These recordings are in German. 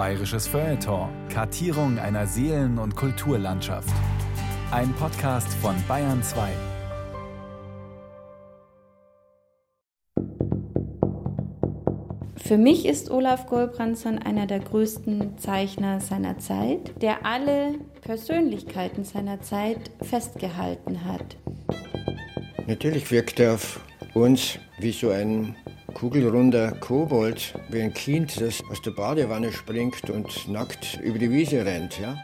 Bayerisches Feuilleton. Kartierung einer Seelen- und Kulturlandschaft. Ein Podcast von Bayern 2. Für mich ist Olaf Golbrandsson einer der größten Zeichner seiner Zeit, der alle Persönlichkeiten seiner Zeit festgehalten hat. Natürlich wirkt er auf uns wie so ein kugelrunder Kobold, wie ein Kind, das aus der Badewanne springt und nackt über die Wiese rennt. Ja?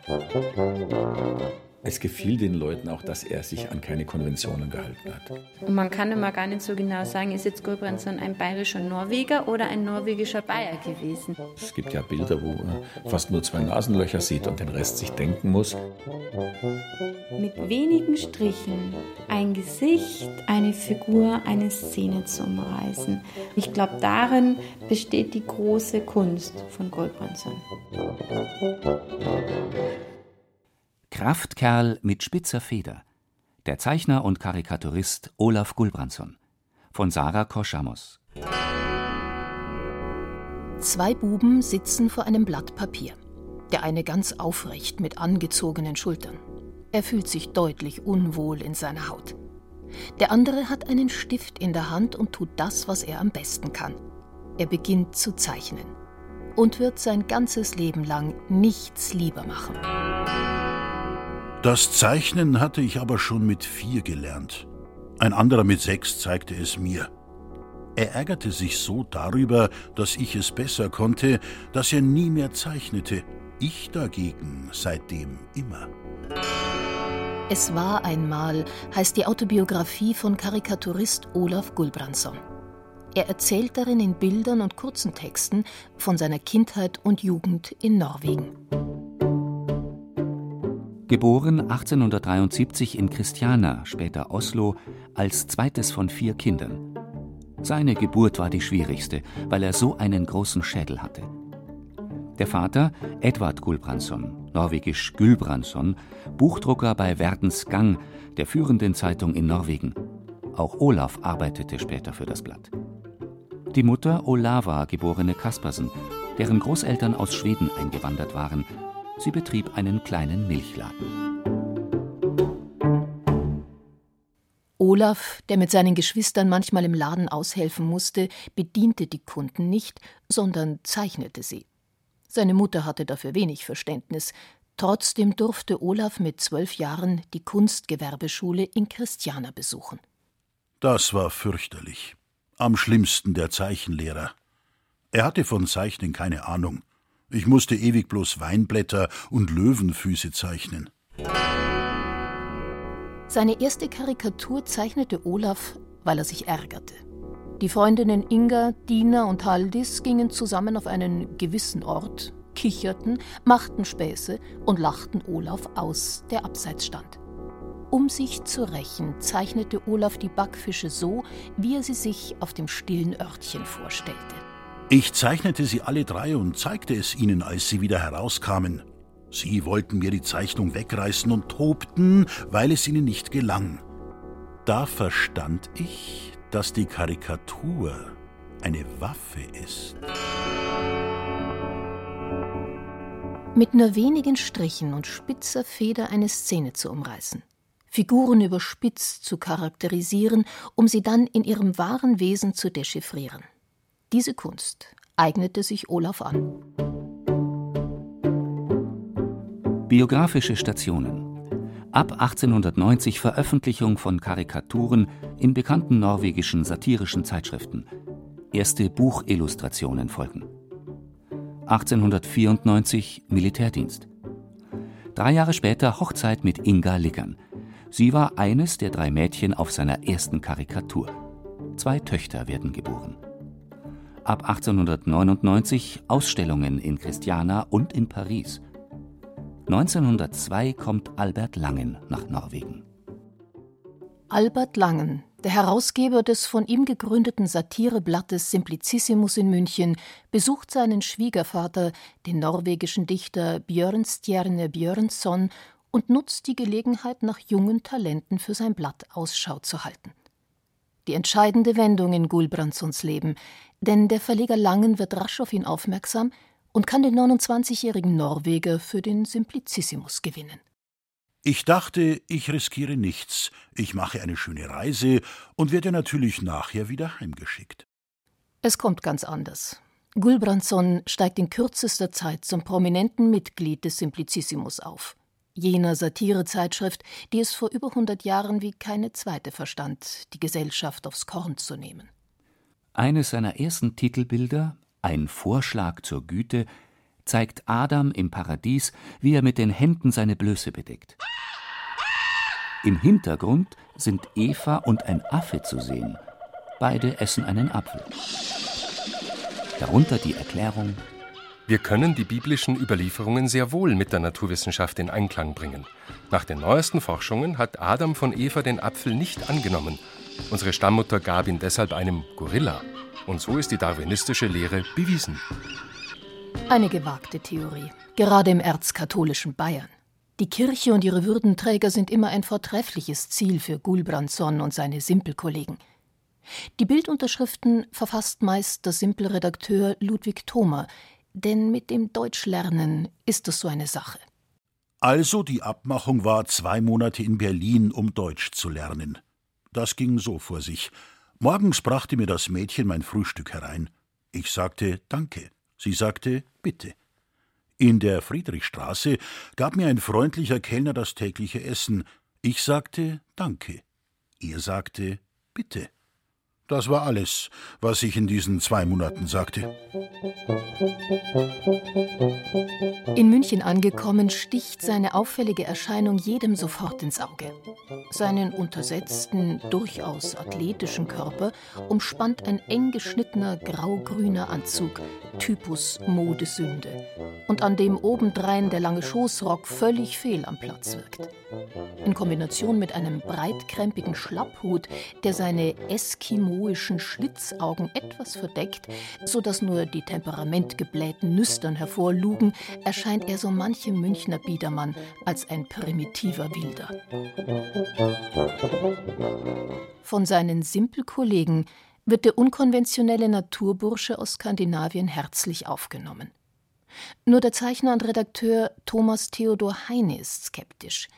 Es gefiel den Leuten auch, dass er sich an keine Konventionen gehalten hat. Und man kann immer gar nicht so genau sagen, ist jetzt Gulbrandsson ein bayerischer Norweger oder ein norwegischer Bayer gewesen. Es gibt ja Bilder, wo er fast nur zwei Nasenlöcher sieht und den Rest sich denken muss. Mit wenigen Strichen ein Gesicht, eine Figur, eine Szene zu umreißen. Ich glaube, darin besteht die große Kunst von Gulbrandsson. Kraftkerl mit spitzer Feder. Der Zeichner und Karikaturist Olaf Gulbrandsson. Von Sarah Koschamos. Zwei Buben sitzen vor einem Blatt Papier. Der eine ganz aufrecht mit angezogenen Schultern. Er fühlt sich deutlich unwohl in seiner Haut. Der andere hat einen Stift in der Hand und tut das, was er am besten kann. Er beginnt zu zeichnen und wird sein ganzes Leben lang nichts lieber machen. Das Zeichnen hatte ich aber schon mit vier gelernt. Ein anderer mit sechs zeigte es mir. Er ärgerte sich so darüber, dass ich es besser konnte, dass er nie mehr zeichnete. Ich dagegen seitdem immer. Es war einmal heißt die Autobiografie von Karikaturist Olaf Gulbrandsson. Er erzählt darin in Bildern und kurzen Texten von seiner Kindheit und Jugend in Norwegen. Geboren 1873 in Christiana, später Oslo, als zweites von vier Kindern. Seine Geburt war die schwierigste, weil er so einen großen Schädel hatte. Der Vater, Edvard Gulbrandsson, norwegisch Gulbrandsson, Buchdrucker bei Verdens Gang, der führenden Zeitung in Norwegen. Auch Olaf arbeitete später für das Blatt. Die Mutter Olava, geborene Kaspersen, deren Großeltern aus Schweden eingewandert waren Sie betrieb einen kleinen Milchladen. Olaf, der mit seinen Geschwistern manchmal im Laden aushelfen musste, bediente die Kunden nicht, sondern zeichnete sie. Seine Mutter hatte dafür wenig Verständnis. Trotzdem durfte Olaf mit zwölf Jahren die Kunstgewerbeschule in Christiana besuchen. Das war fürchterlich. Am schlimmsten der Zeichenlehrer. Er hatte von Zeichnen keine Ahnung. Ich musste ewig bloß Weinblätter und Löwenfüße zeichnen. Seine erste Karikatur zeichnete Olaf, weil er sich ärgerte. Die Freundinnen Inga, Dina und Haldis gingen zusammen auf einen gewissen Ort, kicherten, machten Späße und lachten Olaf aus, der abseits stand. Um sich zu rächen, zeichnete Olaf die Backfische so, wie er sie sich auf dem stillen Örtchen vorstellte. Ich zeichnete sie alle drei und zeigte es ihnen, als sie wieder herauskamen. Sie wollten mir die Zeichnung wegreißen und tobten, weil es ihnen nicht gelang. Da verstand ich, dass die Karikatur eine Waffe ist. Mit nur wenigen Strichen und spitzer Feder eine Szene zu umreißen, Figuren überspitzt zu charakterisieren, um sie dann in ihrem wahren Wesen zu dechiffrieren. Diese Kunst eignete sich Olaf an. Biografische Stationen Ab 1890 Veröffentlichung von Karikaturen in bekannten norwegischen satirischen Zeitschriften. Erste Buchillustrationen folgen. 1894 Militärdienst. Drei Jahre später Hochzeit mit Inga Liggern. Sie war eines der drei Mädchen auf seiner ersten Karikatur. Zwei Töchter werden geboren ab 1899 Ausstellungen in Christiana und in Paris. 1902 kommt Albert Langen nach Norwegen. Albert Langen, der Herausgeber des von ihm gegründeten Satireblattes Simplicissimus in München, besucht seinen Schwiegervater, den norwegischen Dichter Björnstjerne Björnsson, und nutzt die Gelegenheit, nach jungen Talenten für sein Blatt Ausschau zu halten. Die entscheidende Wendung in Gulbrandssons Leben, denn der Verleger Langen wird rasch auf ihn aufmerksam und kann den 29-jährigen Norweger für den Simplicissimus gewinnen. Ich dachte, ich riskiere nichts, ich mache eine schöne Reise und werde natürlich nachher wieder heimgeschickt. Es kommt ganz anders. Gulbrandsson steigt in kürzester Zeit zum prominenten Mitglied des Simplicissimus auf jener Satirezeitschrift, die es vor über 100 Jahren wie keine zweite verstand, die Gesellschaft aufs Korn zu nehmen. Eines seiner ersten Titelbilder, Ein Vorschlag zur Güte, zeigt Adam im Paradies, wie er mit den Händen seine Blöße bedeckt. Im Hintergrund sind Eva und ein Affe zu sehen. Beide essen einen Apfel. Darunter die Erklärung wir können die biblischen Überlieferungen sehr wohl mit der Naturwissenschaft in Einklang bringen. Nach den neuesten Forschungen hat Adam von Eva den Apfel nicht angenommen. Unsere Stammmutter gab ihn deshalb einem Gorilla. Und so ist die darwinistische Lehre bewiesen. Eine gewagte Theorie, gerade im erzkatholischen Bayern. Die Kirche und ihre Würdenträger sind immer ein vortreffliches Ziel für Gulbrandsson und seine Simpelkollegen. Die Bildunterschriften verfasst meist der Simpelredakteur Ludwig Thoma, denn mit dem Deutschlernen ist es so eine Sache. Also die Abmachung war zwei Monate in Berlin, um Deutsch zu lernen. Das ging so vor sich. Morgens brachte mir das Mädchen mein Frühstück herein. Ich sagte Danke. Sie sagte Bitte. In der Friedrichstraße gab mir ein freundlicher Kellner das tägliche Essen. Ich sagte Danke. Er sagte Bitte. Das war alles, was ich in diesen zwei Monaten sagte. In München angekommen, sticht seine auffällige Erscheinung jedem sofort ins Auge. Seinen untersetzten, durchaus athletischen Körper umspannt ein eng geschnittener grau-grüner Anzug, Typus Modesünde, und an dem obendrein der lange Schoßrock völlig fehl am Platz wirkt. In Kombination mit einem breitkrempigen Schlapphut, der seine eskimoischen Schlitzaugen etwas verdeckt, so dass nur die temperamentgeblähten Nüstern hervorlugen, erscheint er so manchem Münchner Biedermann als ein primitiver Wilder. Von seinen Simpelkollegen wird der unkonventionelle Naturbursche aus Skandinavien herzlich aufgenommen. Nur der Zeichner und Redakteur Thomas Theodor Heine ist skeptisch.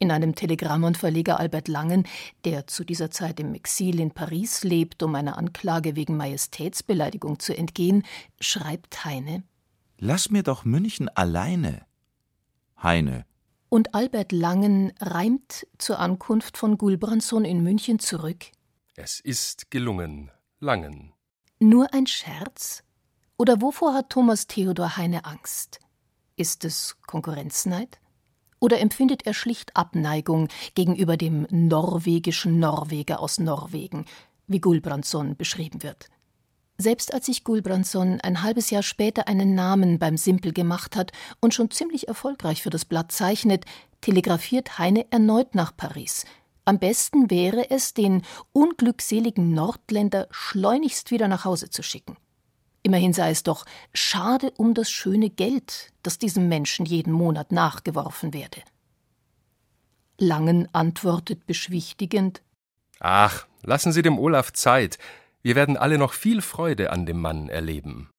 In einem Telegramm an Verleger Albert Langen, der zu dieser Zeit im Exil in Paris lebt, um einer Anklage wegen Majestätsbeleidigung zu entgehen, schreibt Heine: Lass mir doch München alleine. Heine. Und Albert Langen reimt zur Ankunft von Gulbrandsson in München zurück: Es ist gelungen, Langen. Nur ein Scherz? Oder wovor hat Thomas Theodor Heine Angst? Ist es Konkurrenzneid? Oder empfindet er schlicht Abneigung gegenüber dem norwegischen Norweger aus Norwegen, wie Gulbrandsson beschrieben wird? Selbst als sich Gulbrandsson ein halbes Jahr später einen Namen beim Simpel gemacht hat und schon ziemlich erfolgreich für das Blatt zeichnet, telegrafiert Heine erneut nach Paris. Am besten wäre es, den unglückseligen Nordländer schleunigst wieder nach Hause zu schicken. Immerhin sei es doch schade um das schöne Geld, das diesem Menschen jeden Monat nachgeworfen werde. Langen antwortet beschwichtigend Ach, lassen Sie dem Olaf Zeit. Wir werden alle noch viel Freude an dem Mann erleben.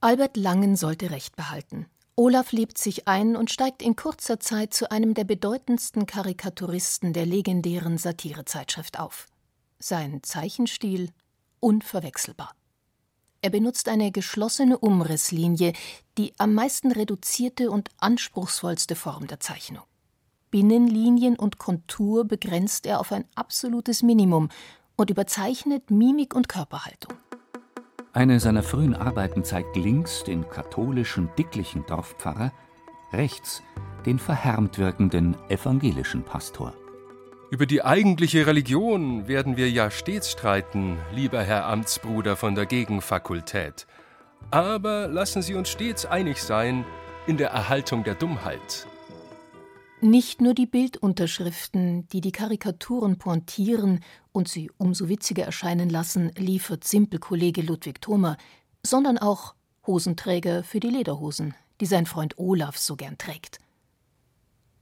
Albert Langen sollte Recht behalten. Olaf lebt sich ein und steigt in kurzer Zeit zu einem der bedeutendsten Karikaturisten der legendären Satirezeitschrift auf. Sein Zeichenstil unverwechselbar. Er benutzt eine geschlossene Umrisslinie, die am meisten reduzierte und anspruchsvollste Form der Zeichnung. Binnenlinien und Kontur begrenzt er auf ein absolutes Minimum und überzeichnet Mimik und Körperhaltung. Eine seiner frühen Arbeiten zeigt links den katholischen, dicklichen Dorfpfarrer, rechts den verhärmt wirkenden evangelischen Pastor. Über die eigentliche Religion werden wir ja stets streiten, lieber Herr Amtsbruder von der Gegenfakultät. Aber lassen Sie uns stets einig sein in der Erhaltung der Dummheit. Nicht nur die Bildunterschriften, die die Karikaturen pointieren und sie umso witziger erscheinen lassen, liefert Simpelkollege Ludwig Thoma, sondern auch Hosenträger für die Lederhosen, die sein Freund Olaf so gern trägt.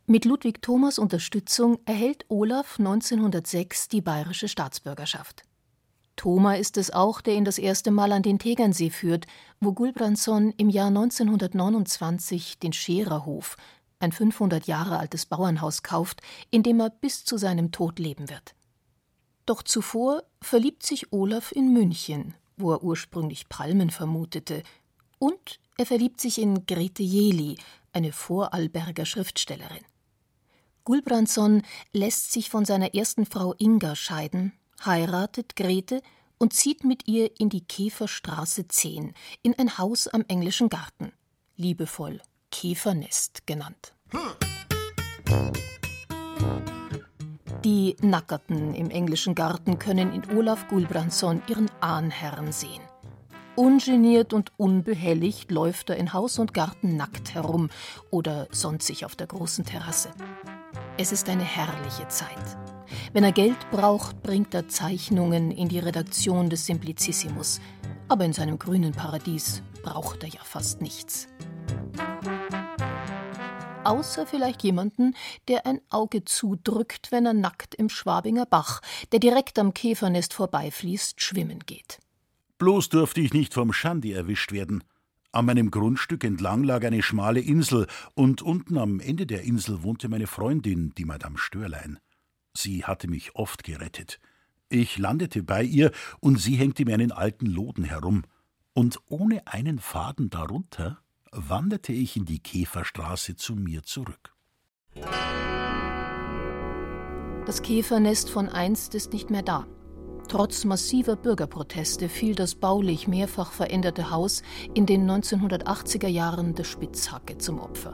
Mit Ludwig Thomas Unterstützung erhält Olaf 1906 die bayerische Staatsbürgerschaft. Thoma ist es auch, der ihn das erste Mal an den Tegernsee führt, wo Gulbranson im Jahr 1929 den Schererhof, ein 500 Jahre altes Bauernhaus, kauft, in dem er bis zu seinem Tod leben wird. Doch zuvor verliebt sich Olaf in München, wo er ursprünglich Palmen vermutete, und er verliebt sich in Grete Jeli, eine Vorarlberger Schriftstellerin. Gulbranson lässt sich von seiner ersten Frau Inga scheiden, heiratet Grete und zieht mit ihr in die Käferstraße 10, in ein Haus am englischen Garten, liebevoll Käfernest genannt. Die Nackerten im englischen Garten können in Olaf Gulbranson ihren Ahnherrn sehen. Ungeniert und unbehelligt läuft er in Haus und Garten nackt herum oder sonnt sich auf der großen Terrasse. Es ist eine herrliche Zeit. Wenn er Geld braucht, bringt er Zeichnungen in die Redaktion des Simplicissimus. Aber in seinem grünen Paradies braucht er ja fast nichts. Außer vielleicht jemanden, der ein Auge zudrückt, wenn er nackt im Schwabinger Bach, der direkt am Käfernest vorbeifließt, schwimmen geht. Bloß durfte ich nicht vom Schandi erwischt werden. An meinem Grundstück entlang lag eine schmale Insel, und unten am Ende der Insel wohnte meine Freundin, die Madame Störlein. Sie hatte mich oft gerettet. Ich landete bei ihr, und sie hängte mir einen alten Loden herum. Und ohne einen Faden darunter wanderte ich in die Käferstraße zu mir zurück. Das Käfernest von einst ist nicht mehr da. Trotz massiver Bürgerproteste fiel das baulich mehrfach veränderte Haus in den 1980er Jahren der Spitzhacke zum Opfer.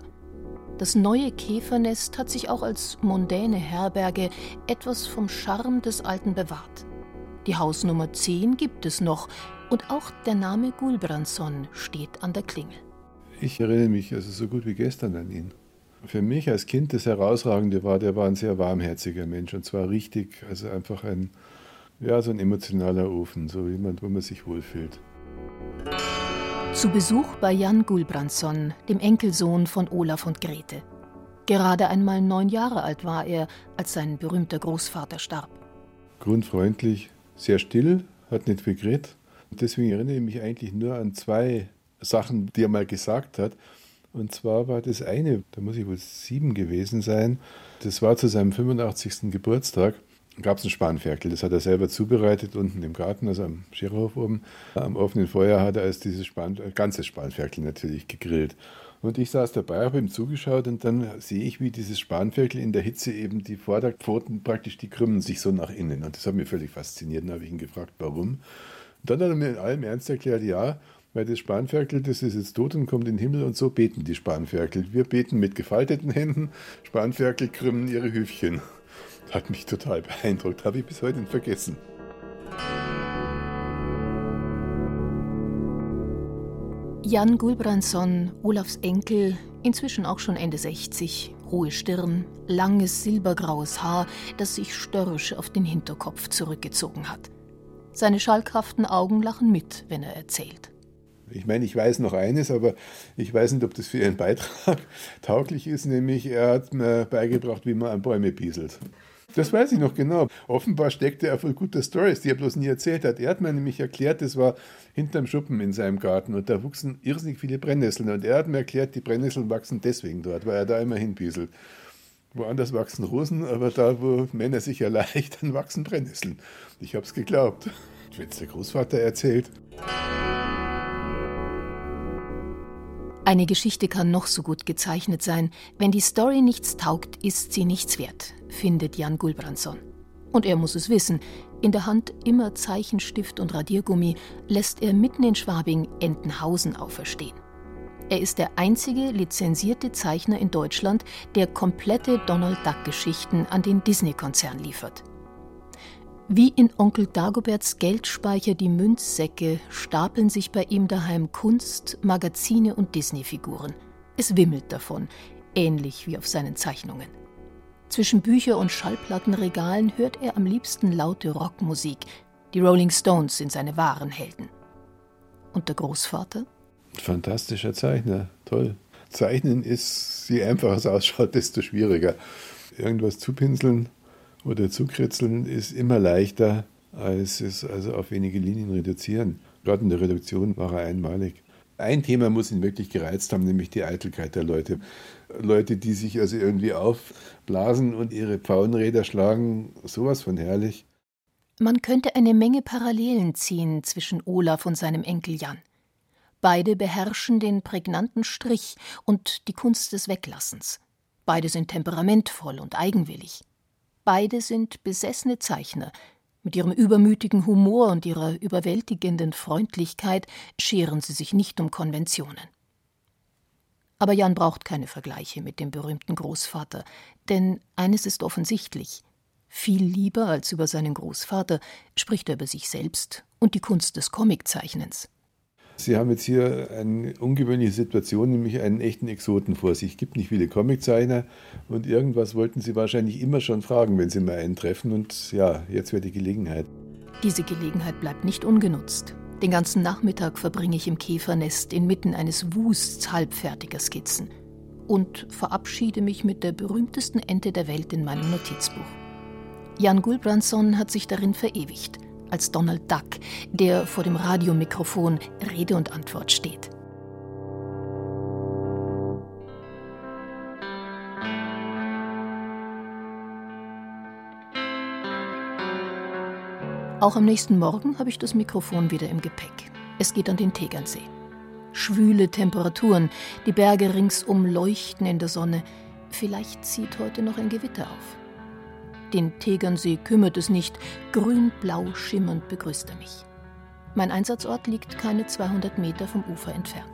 Das neue Käfernest hat sich auch als mondäne Herberge etwas vom Charme des Alten bewahrt. Die Hausnummer 10 gibt es noch und auch der Name Gulbranson steht an der Klingel. Ich erinnere mich also so gut wie gestern an ihn. Für mich als Kind das Herausragende war, der war ein sehr warmherziger Mensch und zwar richtig, also einfach ein, ja, so ein emotionaler Ofen, so jemand, wo man sich wohlfühlt. Zu Besuch bei Jan Gulbrandsson, dem Enkelsohn von Olaf und Grete. Gerade einmal neun Jahre alt war er, als sein berühmter Großvater starb. Grundfreundlich, sehr still, hat nicht viel geredet. Deswegen erinnere ich mich eigentlich nur an zwei Sachen, die er mal gesagt hat. Und zwar war das eine, da muss ich wohl sieben gewesen sein, das war zu seinem 85. Geburtstag gab es ein Spanferkel. Das hat er selber zubereitet unten im Garten, also am Scherhof oben. Am offenen Feuer hat er als dieses Span, äh, ganzes Spanferkel natürlich gegrillt. Und ich saß dabei, habe ihm zugeschaut und dann sehe ich, wie dieses Spanferkel in der Hitze eben die Vorderpfoten praktisch, die krümmen sich so nach innen. Und das hat mich völlig fasziniert. Dann habe ich ihn gefragt, warum. Und dann hat er mir in allem Ernst erklärt, ja, weil das Spanferkel, das ist jetzt tot und kommt in den Himmel und so beten die Spanferkel. Wir beten mit gefalteten Händen, Spanferkel krümmen ihre Hüfchen. Hat mich total beeindruckt, habe ich bis heute nicht vergessen. Jan Gulbrandsson, Olafs Enkel, inzwischen auch schon Ende 60, hohe Stirn, langes silbergraues Haar, das sich störrisch auf den Hinterkopf zurückgezogen hat. Seine schalkhaften Augen lachen mit, wenn er erzählt. Ich meine, ich weiß noch eines, aber ich weiß nicht, ob das für Ihren Beitrag tauglich ist, nämlich er hat mir beigebracht, wie man an Bäume pieselt. Das weiß ich noch genau. Offenbar steckte er voll guter Stories, die er bloß nie erzählt hat. Er hat mir nämlich erklärt, das war hinterm Schuppen in seinem Garten und da wuchsen irrsinnig viele Brennnesseln. Und er hat mir erklärt, die Brennnesseln wachsen deswegen dort, weil er da immer hinpieselt. Woanders wachsen Rosen, aber da, wo Männer sich erleichtern, wachsen Brennnesseln. Ich hab's geglaubt. Wenn es der Großvater erzählt. Eine Geschichte kann noch so gut gezeichnet sein. Wenn die Story nichts taugt, ist sie nichts wert, findet Jan Gulbrandsson. Und er muss es wissen. In der Hand immer Zeichenstift und Radiergummi lässt er mitten in Schwabing Entenhausen auferstehen. Er ist der einzige lizenzierte Zeichner in Deutschland, der komplette Donald Duck-Geschichten an den Disney-Konzern liefert. Wie in Onkel Dagoberts Geldspeicher die Münzsäcke stapeln sich bei ihm daheim Kunst, Magazine und Disney-Figuren. Es wimmelt davon, ähnlich wie auf seinen Zeichnungen. Zwischen Bücher- und Schallplattenregalen hört er am liebsten laute Rockmusik. Die Rolling Stones sind seine wahren Helden. Und der Großvater? Fantastischer Zeichner, toll. Zeichnen ist, je einfacher es ausschaut, desto schwieriger. Irgendwas zupinseln oder zukritzeln ist immer leichter, als es also auf wenige Linien reduzieren. Gerade in der Reduktion war er einmalig. Ein Thema muss ihn wirklich gereizt haben, nämlich die Eitelkeit der Leute. Leute, die sich also irgendwie aufblasen und ihre Pfauenräder schlagen, sowas von herrlich. Man könnte eine Menge Parallelen ziehen zwischen Olaf und seinem Enkel Jan. Beide beherrschen den prägnanten Strich und die Kunst des Weglassens. Beide sind temperamentvoll und eigenwillig. Beide sind besessene Zeichner. Mit ihrem übermütigen Humor und ihrer überwältigenden Freundlichkeit scheren sie sich nicht um Konventionen. Aber Jan braucht keine Vergleiche mit dem berühmten Großvater, denn eines ist offensichtlich viel lieber als über seinen Großvater spricht er über sich selbst und die Kunst des Comiczeichnens. Sie haben jetzt hier eine ungewöhnliche Situation, nämlich einen echten Exoten vor sich. Es gibt nicht viele Comiczeichner und irgendwas wollten Sie wahrscheinlich immer schon fragen, wenn Sie mal einen treffen. Und ja, jetzt wäre die Gelegenheit. Diese Gelegenheit bleibt nicht ungenutzt. Den ganzen Nachmittag verbringe ich im Käfernest inmitten eines Wusts halbfertiger Skizzen und verabschiede mich mit der berühmtesten Ente der Welt in meinem Notizbuch. Jan Gulbrandsson hat sich darin verewigt – als Donald Duck, der vor dem Radiomikrofon Rede und Antwort steht. Auch am nächsten Morgen habe ich das Mikrofon wieder im Gepäck. Es geht an den Tegernsee. Schwüle Temperaturen, die Berge ringsum leuchten in der Sonne. Vielleicht zieht heute noch ein Gewitter auf. Den Tegernsee kümmert es nicht, grün-blau schimmernd begrüßt er mich. Mein Einsatzort liegt keine 200 Meter vom Ufer entfernt.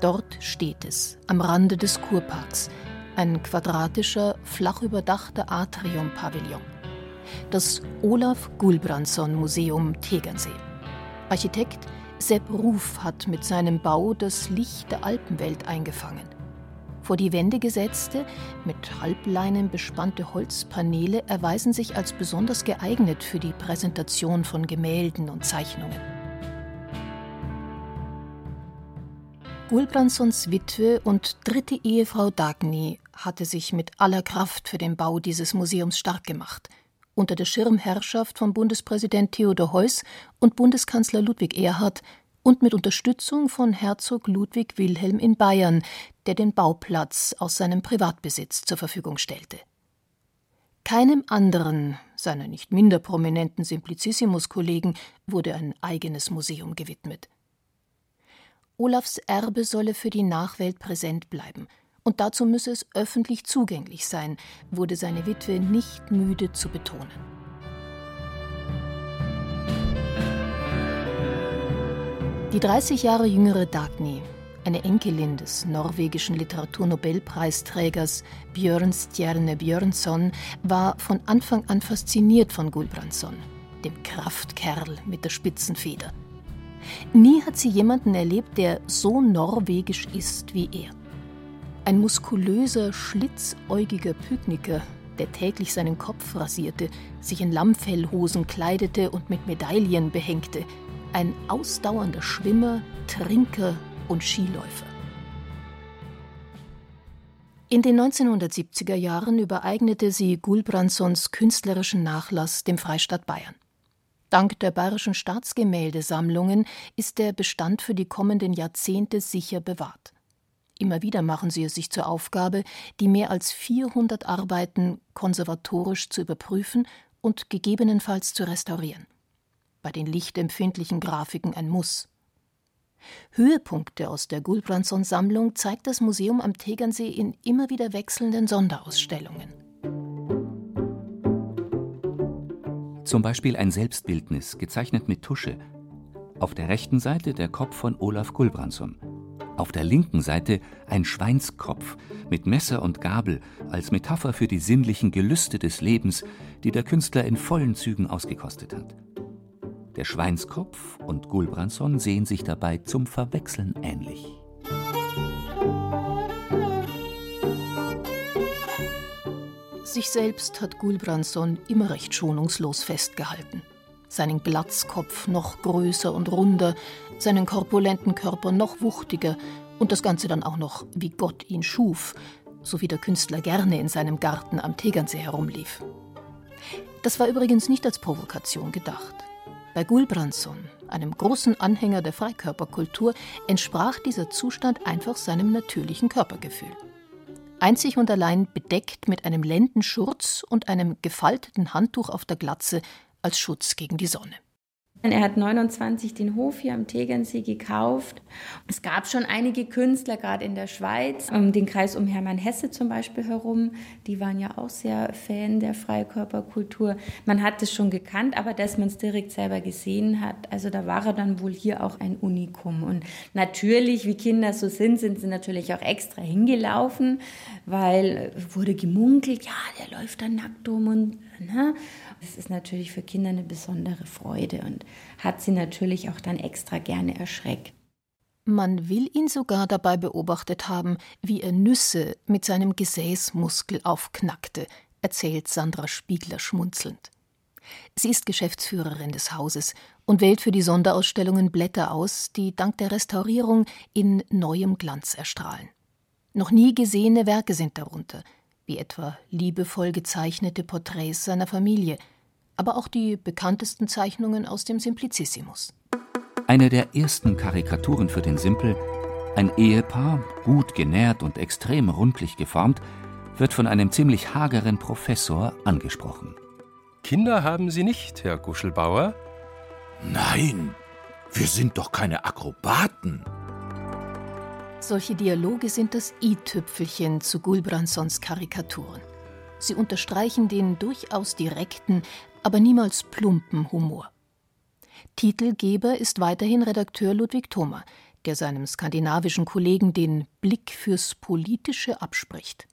Dort steht es, am Rande des Kurparks, ein quadratischer, flach überdachter Atrium-Pavillon. Das Olaf Gulbrandsson Museum Tegernsee. Architekt Sepp Ruf hat mit seinem Bau das Licht der Alpenwelt eingefangen. Vor die Wände gesetzte, mit Halbleinen bespannte Holzpaneele erweisen sich als besonders geeignet für die Präsentation von Gemälden und Zeichnungen. Gulbrandsons Witwe und dritte Ehefrau Dagny hatte sich mit aller Kraft für den Bau dieses Museums stark gemacht. Unter der Schirmherrschaft von Bundespräsident Theodor Heuss und Bundeskanzler Ludwig Erhard und mit Unterstützung von Herzog Ludwig Wilhelm in Bayern, der den Bauplatz aus seinem Privatbesitz zur Verfügung stellte. Keinem anderen seiner nicht minder prominenten Simplicissimus-Kollegen wurde ein eigenes Museum gewidmet. Olafs Erbe solle für die Nachwelt präsent bleiben, und dazu müsse es öffentlich zugänglich sein, wurde seine Witwe nicht müde zu betonen. Die 30 Jahre jüngere Dagny, eine Enkelin des norwegischen Literaturnobelpreisträgers Björn Stjerne Björnsson, war von Anfang an fasziniert von Gulbrandsson, dem Kraftkerl mit der spitzen Feder. Nie hat sie jemanden erlebt, der so norwegisch ist wie er. Ein muskulöser, schlitzäugiger Pykniker, der täglich seinen Kopf rasierte, sich in Lammfellhosen kleidete und mit Medaillen behängte – ein ausdauernder Schwimmer, Trinker und Skiläufer. In den 1970er Jahren übereignete sie Gulbrandsons künstlerischen Nachlass dem Freistaat Bayern. Dank der bayerischen Staatsgemäldesammlungen ist der Bestand für die kommenden Jahrzehnte sicher bewahrt. Immer wieder machen sie es sich zur Aufgabe, die mehr als 400 Arbeiten konservatorisch zu überprüfen und gegebenenfalls zu restaurieren bei den lichtempfindlichen Grafiken ein Muss. Höhepunkte aus der Gulbrandsson-Sammlung zeigt das Museum am Tegernsee in immer wieder wechselnden Sonderausstellungen. Zum Beispiel ein Selbstbildnis, gezeichnet mit Tusche. Auf der rechten Seite der Kopf von Olaf Gulbrandsson. Auf der linken Seite ein Schweinskopf mit Messer und Gabel als Metapher für die sinnlichen Gelüste des Lebens, die der Künstler in vollen Zügen ausgekostet hat. Der Schweinskopf und Gulbrandsson sehen sich dabei zum Verwechseln ähnlich. Sich selbst hat Gulbrandsson immer recht schonungslos festgehalten. Seinen Glatzkopf noch größer und runder, seinen korpulenten Körper noch wuchtiger und das Ganze dann auch noch, wie Gott ihn schuf. so wie der Künstler gerne in seinem Garten am Tegernsee herumlief. Das war übrigens nicht als Provokation gedacht. Bei Gulbranson, einem großen Anhänger der Freikörperkultur, entsprach dieser Zustand einfach seinem natürlichen Körpergefühl. Einzig und allein bedeckt mit einem Lendenschurz und einem gefalteten Handtuch auf der Glatze als Schutz gegen die Sonne. Er hat 29 den Hof hier am Tegernsee gekauft. Es gab schon einige Künstler, gerade in der Schweiz, um den Kreis um Hermann Hesse zum Beispiel herum. Die waren ja auch sehr Fan der Freikörperkultur. Man hat es schon gekannt, aber dass man es direkt selber gesehen hat, also da war er dann wohl hier auch ein Unikum. Und natürlich, wie Kinder so sind, sind sie natürlich auch extra hingelaufen, weil wurde gemunkelt, ja, der läuft dann nackt um und ne? Das ist natürlich für Kinder eine besondere Freude und hat sie natürlich auch dann extra gerne erschreckt. Man will ihn sogar dabei beobachtet haben, wie er Nüsse mit seinem Gesäßmuskel aufknackte, erzählt Sandra Spiegler schmunzelnd. Sie ist Geschäftsführerin des Hauses und wählt für die Sonderausstellungen Blätter aus, die dank der Restaurierung in neuem Glanz erstrahlen. Noch nie gesehene Werke sind darunter, wie etwa liebevoll gezeichnete Porträts seiner Familie, aber auch die bekanntesten Zeichnungen aus dem Simplicissimus. Eine der ersten Karikaturen für den Simpel, ein Ehepaar, gut genährt und extrem rundlich geformt, wird von einem ziemlich hageren Professor angesprochen. Kinder haben Sie nicht, Herr Guschelbauer? Nein, wir sind doch keine Akrobaten. Solche Dialoge sind das i-Tüpfelchen zu Gulbransons Karikaturen. Sie unterstreichen den durchaus direkten, aber niemals plumpen Humor. Titelgeber ist weiterhin Redakteur Ludwig Thoma, der seinem skandinavischen Kollegen den Blick fürs Politische abspricht.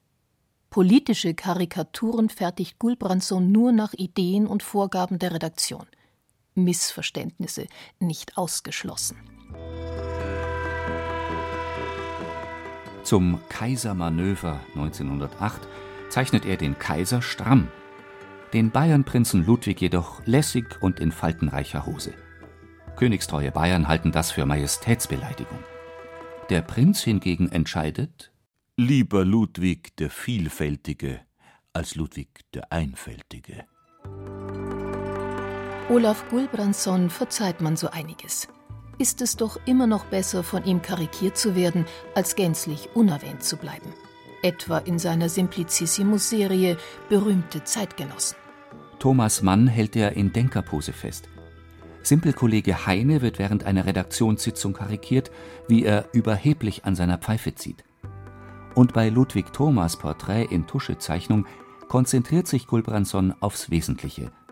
Politische Karikaturen fertigt Gulbranson nur nach Ideen und Vorgaben der Redaktion. Missverständnisse nicht ausgeschlossen. Zum Kaisermanöver 1908 zeichnet er den Kaiser stramm, den Bayernprinzen Ludwig jedoch lässig und in faltenreicher Hose. Königstreue Bayern halten das für Majestätsbeleidigung. Der Prinz hingegen entscheidet Lieber Ludwig der Vielfältige als Ludwig der Einfältige. Olaf Gulbrandsson verzeiht man so einiges ist es doch immer noch besser, von ihm karikiert zu werden, als gänzlich unerwähnt zu bleiben. Etwa in seiner Simplicissimus-Serie Berühmte Zeitgenossen. Thomas Mann hält er in Denkerpose fest. Simpelkollege Heine wird während einer Redaktionssitzung karikiert, wie er überheblich an seiner Pfeife zieht. Und bei Ludwig Thomas Porträt in Tuschezeichnung konzentriert sich Gulbranson aufs Wesentliche –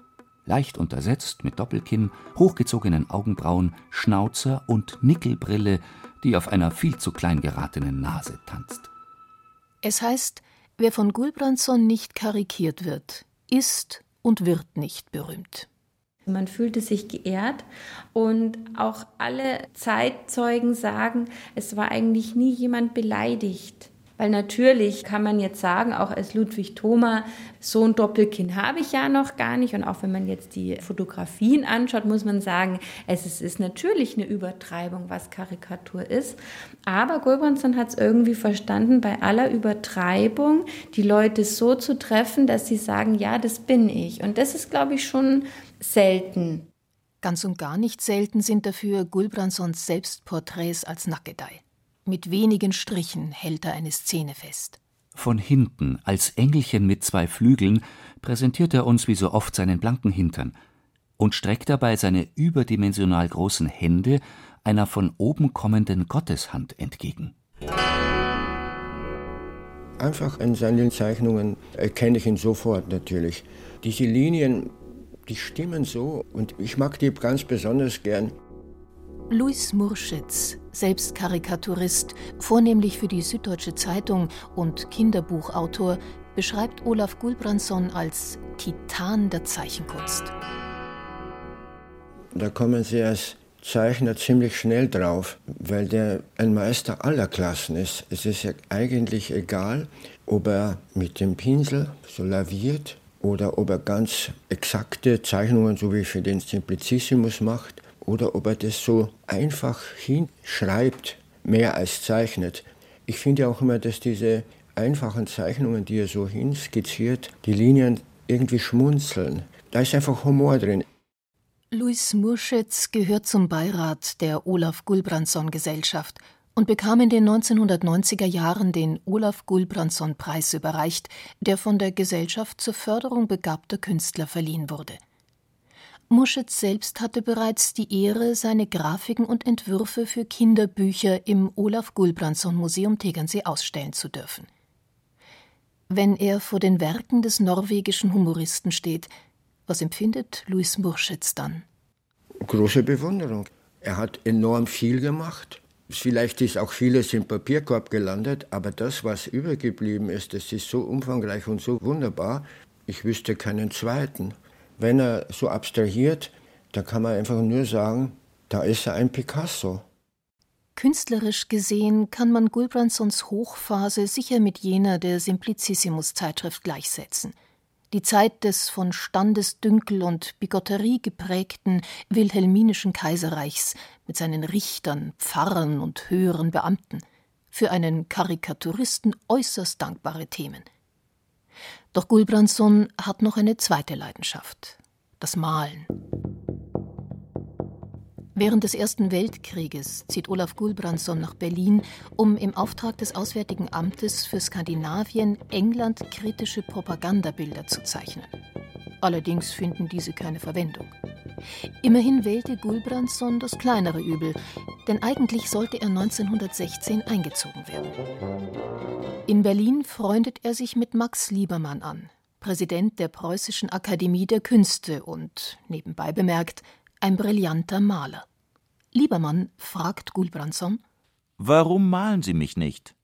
leicht untersetzt mit Doppelkinn, hochgezogenen Augenbrauen, Schnauzer und Nickelbrille, die auf einer viel zu klein geratenen Nase tanzt. Es heißt, wer von Gulbranson nicht karikiert wird, ist und wird nicht berühmt. Man fühlte sich geehrt und auch alle Zeitzeugen sagen, es war eigentlich nie jemand beleidigt. Weil natürlich kann man jetzt sagen, auch als Ludwig Thoma, so ein Doppelkinn habe ich ja noch gar nicht. Und auch wenn man jetzt die Fotografien anschaut, muss man sagen, es ist, ist natürlich eine Übertreibung, was Karikatur ist. Aber Gulbranson hat es irgendwie verstanden, bei aller Übertreibung die Leute so zu treffen, dass sie sagen, ja, das bin ich. Und das ist, glaube ich, schon selten. Ganz und gar nicht selten sind dafür Gulbransons Selbstporträts als Nackedei. Mit wenigen Strichen hält er eine Szene fest. Von hinten, als Engelchen mit zwei Flügeln, präsentiert er uns wie so oft seinen blanken Hintern und streckt dabei seine überdimensional großen Hände einer von oben kommenden Gotteshand entgegen. Einfach in seinen Zeichnungen erkenne ich ihn sofort natürlich. Diese Linien, die stimmen so und ich mag die ganz besonders gern. Louis Murschitz, selbst Karikaturist, vornehmlich für die Süddeutsche Zeitung und Kinderbuchautor, beschreibt Olaf Gulbranson als Titan der Zeichenkunst. Da kommen Sie als Zeichner ziemlich schnell drauf, weil der ein Meister aller Klassen ist. Es ist ja eigentlich egal, ob er mit dem Pinsel so laviert oder ob er ganz exakte Zeichnungen, so wie für den Simplicissimus macht oder ob er das so einfach hinschreibt, mehr als zeichnet. Ich finde auch immer, dass diese einfachen Zeichnungen, die er so hinskizziert, die Linien irgendwie schmunzeln. Da ist einfach Humor drin. Luis Murschitz gehört zum Beirat der Olaf Gulbrandsson Gesellschaft und bekam in den 1990er Jahren den Olaf Gulbrandsson Preis überreicht, der von der Gesellschaft zur Förderung begabter Künstler verliehen wurde. Muschitz selbst hatte bereits die Ehre, seine Grafiken und Entwürfe für Kinderbücher im Olaf Gulbrandsson Museum Tegernsee ausstellen zu dürfen. Wenn er vor den Werken des norwegischen Humoristen steht, was empfindet Louis Murschitz dann? Große Bewunderung. Er hat enorm viel gemacht. Vielleicht ist auch vieles im Papierkorb gelandet, aber das, was übergeblieben ist, das ist so umfangreich und so wunderbar. Ich wüsste keinen zweiten. Wenn er so abstrahiert, dann kann man einfach nur sagen, da ist er ein Picasso. Künstlerisch gesehen kann man Gulbrandsons Hochphase sicher mit jener der Simplicissimus-Zeitschrift gleichsetzen – die Zeit des von Standesdünkel und Bigotterie geprägten wilhelminischen Kaiserreichs mit seinen Richtern, Pfarrern und höheren Beamten, für einen Karikaturisten äußerst dankbare Themen. Doch Gulbrandsson hat noch eine zweite Leidenschaft, das Malen. Während des Ersten Weltkrieges zieht Olaf Gulbrandsson nach Berlin, um im Auftrag des Auswärtigen Amtes für Skandinavien England kritische Propagandabilder zu zeichnen. Allerdings finden diese keine Verwendung. Immerhin wählte Gulbrandsson das kleinere Übel, denn eigentlich sollte er 1916 eingezogen werden. In Berlin freundet er sich mit Max Liebermann an, Präsident der Preußischen Akademie der Künste und, nebenbei bemerkt, ein brillanter Maler. Liebermann fragt Gulbrandsson: Warum malen Sie mich nicht?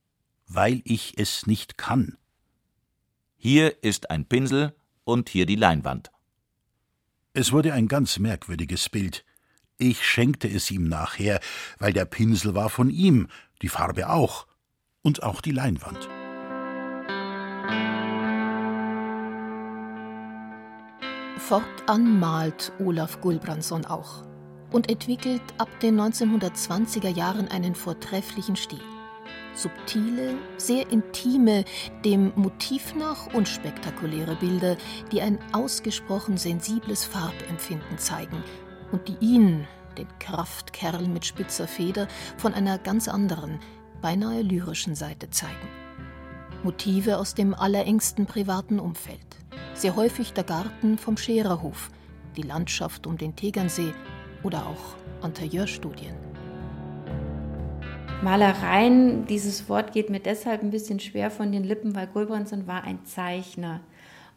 Weil ich es nicht kann. Hier ist ein Pinsel und hier die Leinwand. Es wurde ein ganz merkwürdiges Bild. Ich schenkte es ihm nachher, weil der Pinsel war von ihm, die Farbe auch und auch die Leinwand. Fortan malt Olaf Gulbrandsson auch und entwickelt ab den 1920er Jahren einen vortrefflichen Stil. Subtile, sehr intime, dem Motiv nach unspektakuläre Bilder, die ein ausgesprochen sensibles Farbempfinden zeigen und die ihn, den Kraftkerl mit spitzer Feder, von einer ganz anderen, beinahe lyrischen Seite zeigen. Motive aus dem allerengsten privaten Umfeld. Sehr häufig der Garten vom Schererhof, die Landschaft um den Tegernsee oder auch Interieurstudien. Malereien, dieses Wort geht mir deshalb ein bisschen schwer von den Lippen, weil Gulbranson war ein Zeichner.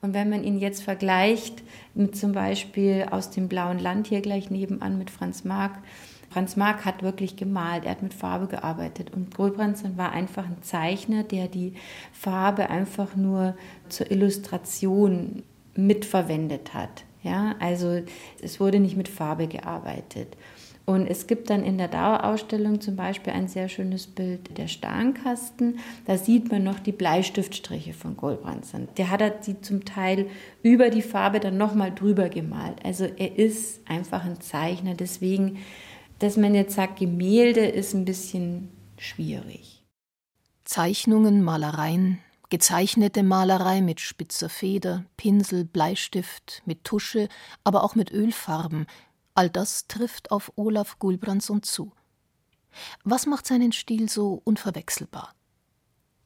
Und wenn man ihn jetzt vergleicht mit zum Beispiel aus dem Blauen Land hier gleich nebenan mit Franz Marc, Franz Marc hat wirklich gemalt, er hat mit Farbe gearbeitet und Gulbranson war einfach ein Zeichner, der die Farbe einfach nur zur Illustration mitverwendet hat. Ja, also es wurde nicht mit Farbe gearbeitet. Und es gibt dann in der Dauerausstellung zum Beispiel ein sehr schönes Bild der Starnkasten. Da sieht man noch die Bleistiftstriche von Goldbrandsson. Der hat sie zum Teil über die Farbe dann nochmal drüber gemalt. Also er ist einfach ein Zeichner. Deswegen, dass man jetzt sagt, Gemälde ist ein bisschen schwierig. Zeichnungen, Malereien, Gezeichnete Malerei mit spitzer Feder, Pinsel, Bleistift, mit Tusche, aber auch mit Ölfarben, all das trifft auf Olaf Gulbrandsson zu. Was macht seinen Stil so unverwechselbar?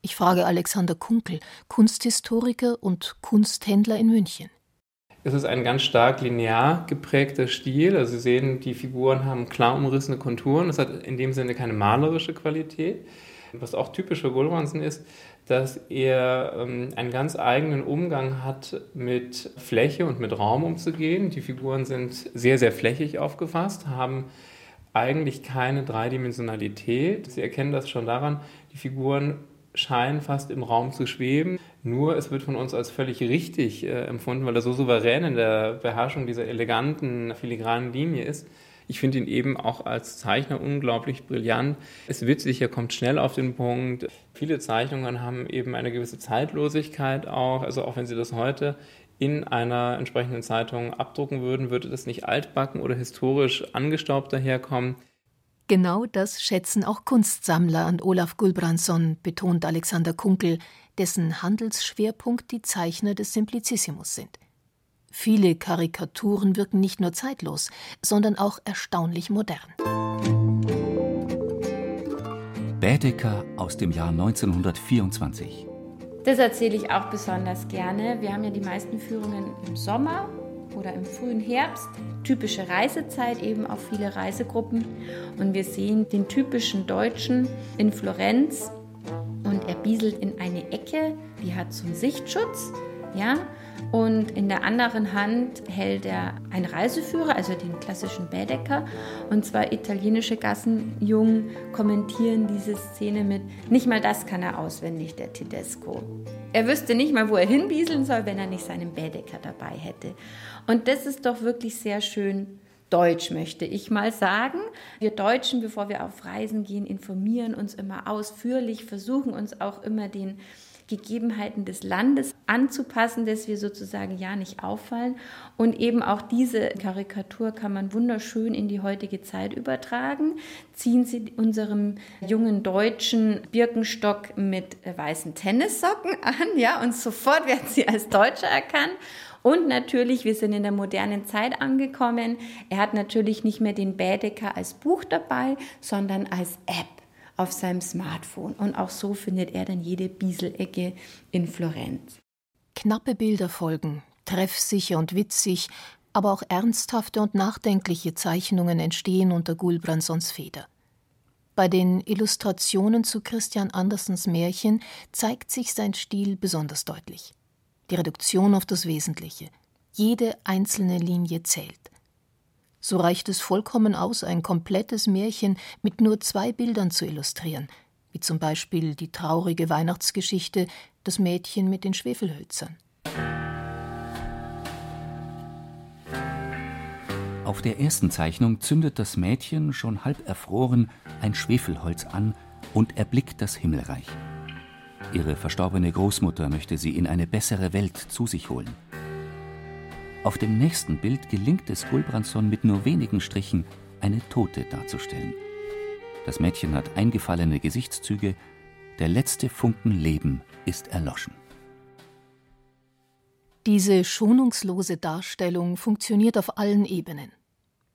Ich frage Alexander Kunkel, Kunsthistoriker und Kunsthändler in München. Es ist ein ganz stark linear geprägter Stil. Also Sie sehen, die Figuren haben klar umrissene Konturen. Es hat in dem Sinne keine malerische Qualität. Was auch typisch für Gulbrandsson ist, dass er ähm, einen ganz eigenen Umgang hat, mit Fläche und mit Raum umzugehen. Die Figuren sind sehr, sehr flächig aufgefasst, haben eigentlich keine Dreidimensionalität. Sie erkennen das schon daran, die Figuren scheinen fast im Raum zu schweben. Nur es wird von uns als völlig richtig äh, empfunden, weil er so souverän in der Beherrschung dieser eleganten, filigranen Linie ist. Ich finde ihn eben auch als Zeichner unglaublich brillant. Es ist witzig, er kommt schnell auf den Punkt. Viele Zeichnungen haben eben eine gewisse Zeitlosigkeit auch. Also auch wenn Sie das heute in einer entsprechenden Zeitung abdrucken würden, würde das nicht altbacken oder historisch angestaubt daherkommen. Genau das schätzen auch Kunstsammler an Olaf Gulbrandsson, betont Alexander Kunkel, dessen Handelsschwerpunkt die Zeichner des Simplicissimus sind. Viele Karikaturen wirken nicht nur zeitlos, sondern auch erstaunlich modern. Bädeker aus dem Jahr 1924. Das erzähle ich auch besonders gerne. Wir haben ja die meisten Führungen im Sommer oder im frühen Herbst. Typische Reisezeit, eben auch viele Reisegruppen. Und wir sehen den typischen Deutschen in Florenz und er bieselt in eine Ecke, die hat so einen Sichtschutz. Ja, und in der anderen Hand hält er einen Reiseführer, also den klassischen Bädecker. Und zwei italienische Gassenjungen kommentieren diese Szene mit: Nicht mal das kann er auswendig, der Tedesco. Er wüsste nicht mal, wo er hinbieseln soll, wenn er nicht seinen Bädecker dabei hätte. Und das ist doch wirklich sehr schön deutsch, möchte ich mal sagen. Wir Deutschen, bevor wir auf Reisen gehen, informieren uns immer ausführlich, versuchen uns auch immer den Gegebenheiten des Landes anzupassen, dass wir sozusagen ja nicht auffallen. Und eben auch diese Karikatur kann man wunderschön in die heutige Zeit übertragen. Ziehen Sie unserem jungen Deutschen Birkenstock mit weißen Tennissocken an, ja, und sofort werden Sie als Deutscher erkannt. Und natürlich, wir sind in der modernen Zeit angekommen. Er hat natürlich nicht mehr den Bädeker als Buch dabei, sondern als App auf seinem Smartphone. Und auch so findet er dann jede Bieselecke in Florenz. Knappe Bilder folgen, treffsicher und witzig, aber auch ernsthafte und nachdenkliche Zeichnungen entstehen unter Gulbrandsons Feder. Bei den Illustrationen zu Christian Andersens Märchen zeigt sich sein Stil besonders deutlich. Die Reduktion auf das Wesentliche. Jede einzelne Linie zählt. So reicht es vollkommen aus, ein komplettes Märchen mit nur zwei Bildern zu illustrieren, wie zum Beispiel die traurige Weihnachtsgeschichte Das Mädchen mit den Schwefelhölzern. Auf der ersten Zeichnung zündet das Mädchen, schon halb erfroren, ein Schwefelholz an und erblickt das Himmelreich. Ihre verstorbene Großmutter möchte sie in eine bessere Welt zu sich holen. Auf dem nächsten Bild gelingt es Gulbrandsson mit nur wenigen Strichen, eine Tote darzustellen. Das Mädchen hat eingefallene Gesichtszüge, der letzte Funken Leben ist erloschen. Diese schonungslose Darstellung funktioniert auf allen Ebenen.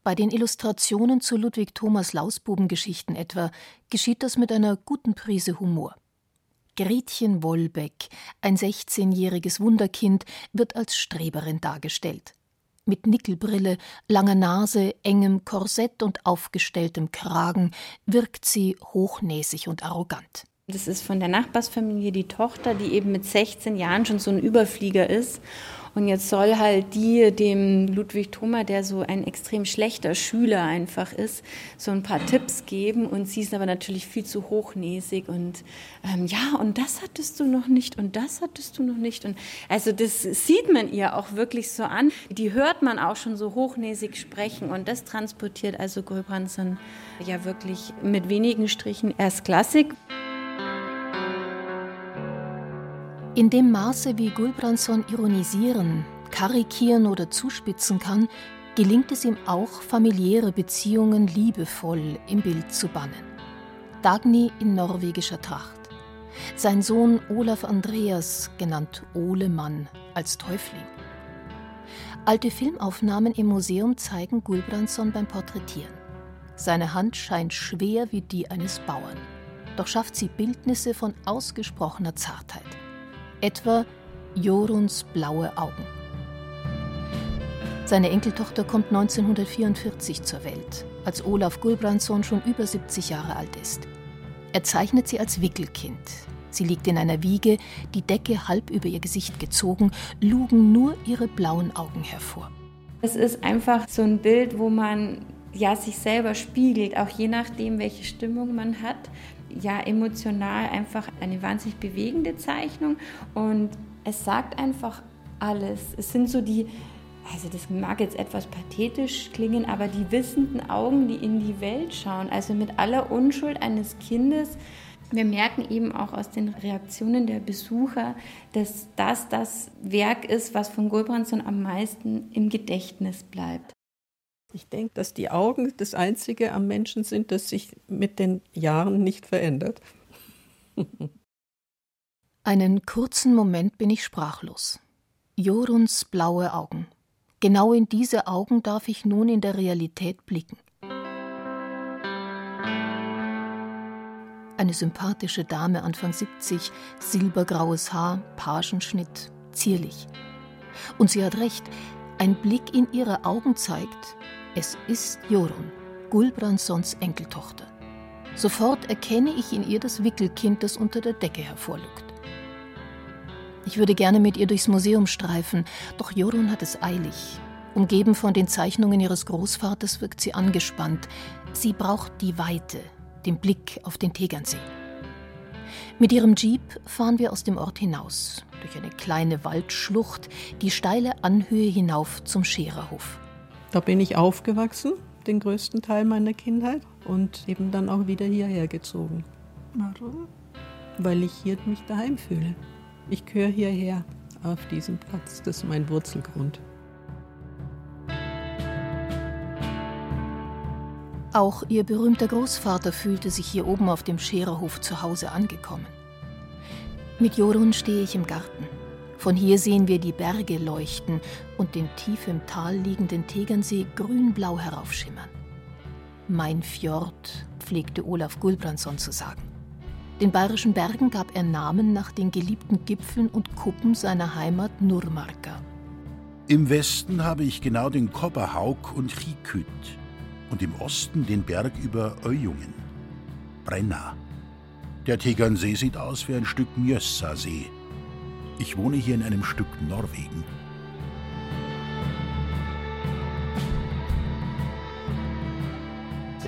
Bei den Illustrationen zu Ludwig Thomas Lausbubengeschichten etwa geschieht das mit einer guten Prise Humor. Gretchen Wollbeck, ein 16-jähriges Wunderkind, wird als Streberin dargestellt. Mit Nickelbrille, langer Nase, engem Korsett und aufgestelltem Kragen wirkt sie hochnäsig und arrogant. Das ist von der Nachbarsfamilie die Tochter, die eben mit 16 Jahren schon so ein Überflieger ist und jetzt soll halt die dem Ludwig Thoma, der so ein extrem schlechter Schüler einfach ist, so ein paar Tipps geben. Und sie ist aber natürlich viel zu hochnäsig. Und ähm, ja, und das hattest du noch nicht und das hattest du noch nicht. Und also das sieht man ihr auch wirklich so an. Die hört man auch schon so hochnäsig sprechen. Und das transportiert also Gulbranson ja wirklich mit wenigen Strichen erst Klassik. In dem Maße, wie Gulbranson ironisieren, karikieren oder zuspitzen kann, gelingt es ihm auch, familiäre Beziehungen liebevoll im Bild zu bannen. Dagny in norwegischer Tracht. Sein Sohn Olaf Andreas, genannt Olemann, als Täufling. Alte Filmaufnahmen im Museum zeigen Gulbranson beim Porträtieren. Seine Hand scheint schwer wie die eines Bauern, doch schafft sie Bildnisse von ausgesprochener Zartheit etwa Joruns blaue Augen. Seine Enkeltochter kommt 1944 zur Welt, als Olaf Gulbrandsson schon über 70 Jahre alt ist. Er zeichnet sie als Wickelkind. Sie liegt in einer Wiege, die Decke halb über ihr Gesicht gezogen, lugen nur ihre blauen Augen hervor. Es ist einfach so ein Bild, wo man ja sich selber spiegelt, auch je nachdem, welche Stimmung man hat ja emotional einfach eine wahnsinnig bewegende Zeichnung und es sagt einfach alles. Es sind so die, also das mag jetzt etwas pathetisch klingen, aber die wissenden Augen, die in die Welt schauen, also mit aller Unschuld eines Kindes. Wir merken eben auch aus den Reaktionen der Besucher, dass das das Werk ist, was von Gulbranson am meisten im Gedächtnis bleibt. Ich denke, dass die Augen das Einzige am Menschen sind, das sich mit den Jahren nicht verändert. Einen kurzen Moment bin ich sprachlos. Joruns blaue Augen. Genau in diese Augen darf ich nun in der Realität blicken. Eine sympathische Dame Anfang 70, silbergraues Haar, Pagenschnitt, zierlich. Und sie hat recht, ein Blick in ihre Augen zeigt, es ist Jorun, Gulbrandsons Enkeltochter. Sofort erkenne ich in ihr das Wickelkind, das unter der Decke hervorlugt. Ich würde gerne mit ihr durchs Museum streifen, doch Jorun hat es eilig. Umgeben von den Zeichnungen ihres Großvaters wirkt sie angespannt. Sie braucht die Weite, den Blick auf den Tegernsee. Mit ihrem Jeep fahren wir aus dem Ort hinaus, durch eine kleine Waldschlucht, die steile Anhöhe hinauf zum Schererhof. Da bin ich aufgewachsen, den größten Teil meiner Kindheit, und eben dann auch wieder hierher gezogen. Warum? Weil ich hier mich daheim fühle. Ich gehöre hierher auf diesem Platz. Das ist mein Wurzelgrund. Auch ihr berühmter Großvater fühlte sich hier oben auf dem Schererhof zu Hause angekommen. Mit Jorun stehe ich im Garten. Von hier sehen wir die Berge leuchten und den tief im Tal liegenden Tegernsee grünblau heraufschimmern. Mein Fjord, pflegte Olaf Gulbrandsson zu sagen. Den bayerischen Bergen gab er Namen nach den geliebten Gipfeln und Kuppen seiner Heimat Nurmarka. Im Westen habe ich genau den Kobberhauk und Chiküt und im Osten den Berg über Öjungen. Brenna. Der Tegernsee sieht aus wie ein Stück Mjössa-See. Ich wohne hier in einem Stück Norwegen.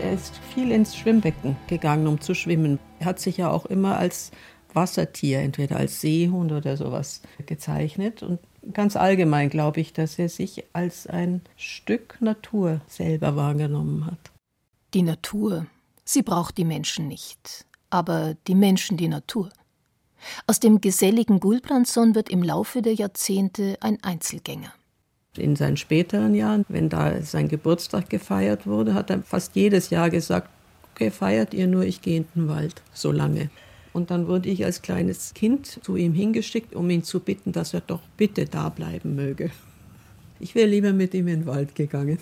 Er ist viel ins Schwimmbecken gegangen, um zu schwimmen. Er hat sich ja auch immer als Wassertier, entweder als Seehund oder sowas, gezeichnet. Und ganz allgemein glaube ich, dass er sich als ein Stück Natur selber wahrgenommen hat. Die Natur, sie braucht die Menschen nicht, aber die Menschen die Natur. Aus dem geselligen Gulbrandsson wird im Laufe der Jahrzehnte ein Einzelgänger. In seinen späteren Jahren, wenn da sein Geburtstag gefeiert wurde, hat er fast jedes Jahr gesagt, okay, feiert ihr nur, ich gehe in den Wald, so lange. Und dann wurde ich als kleines Kind zu ihm hingeschickt, um ihn zu bitten, dass er doch bitte da bleiben möge. Ich wäre lieber mit ihm in den Wald gegangen.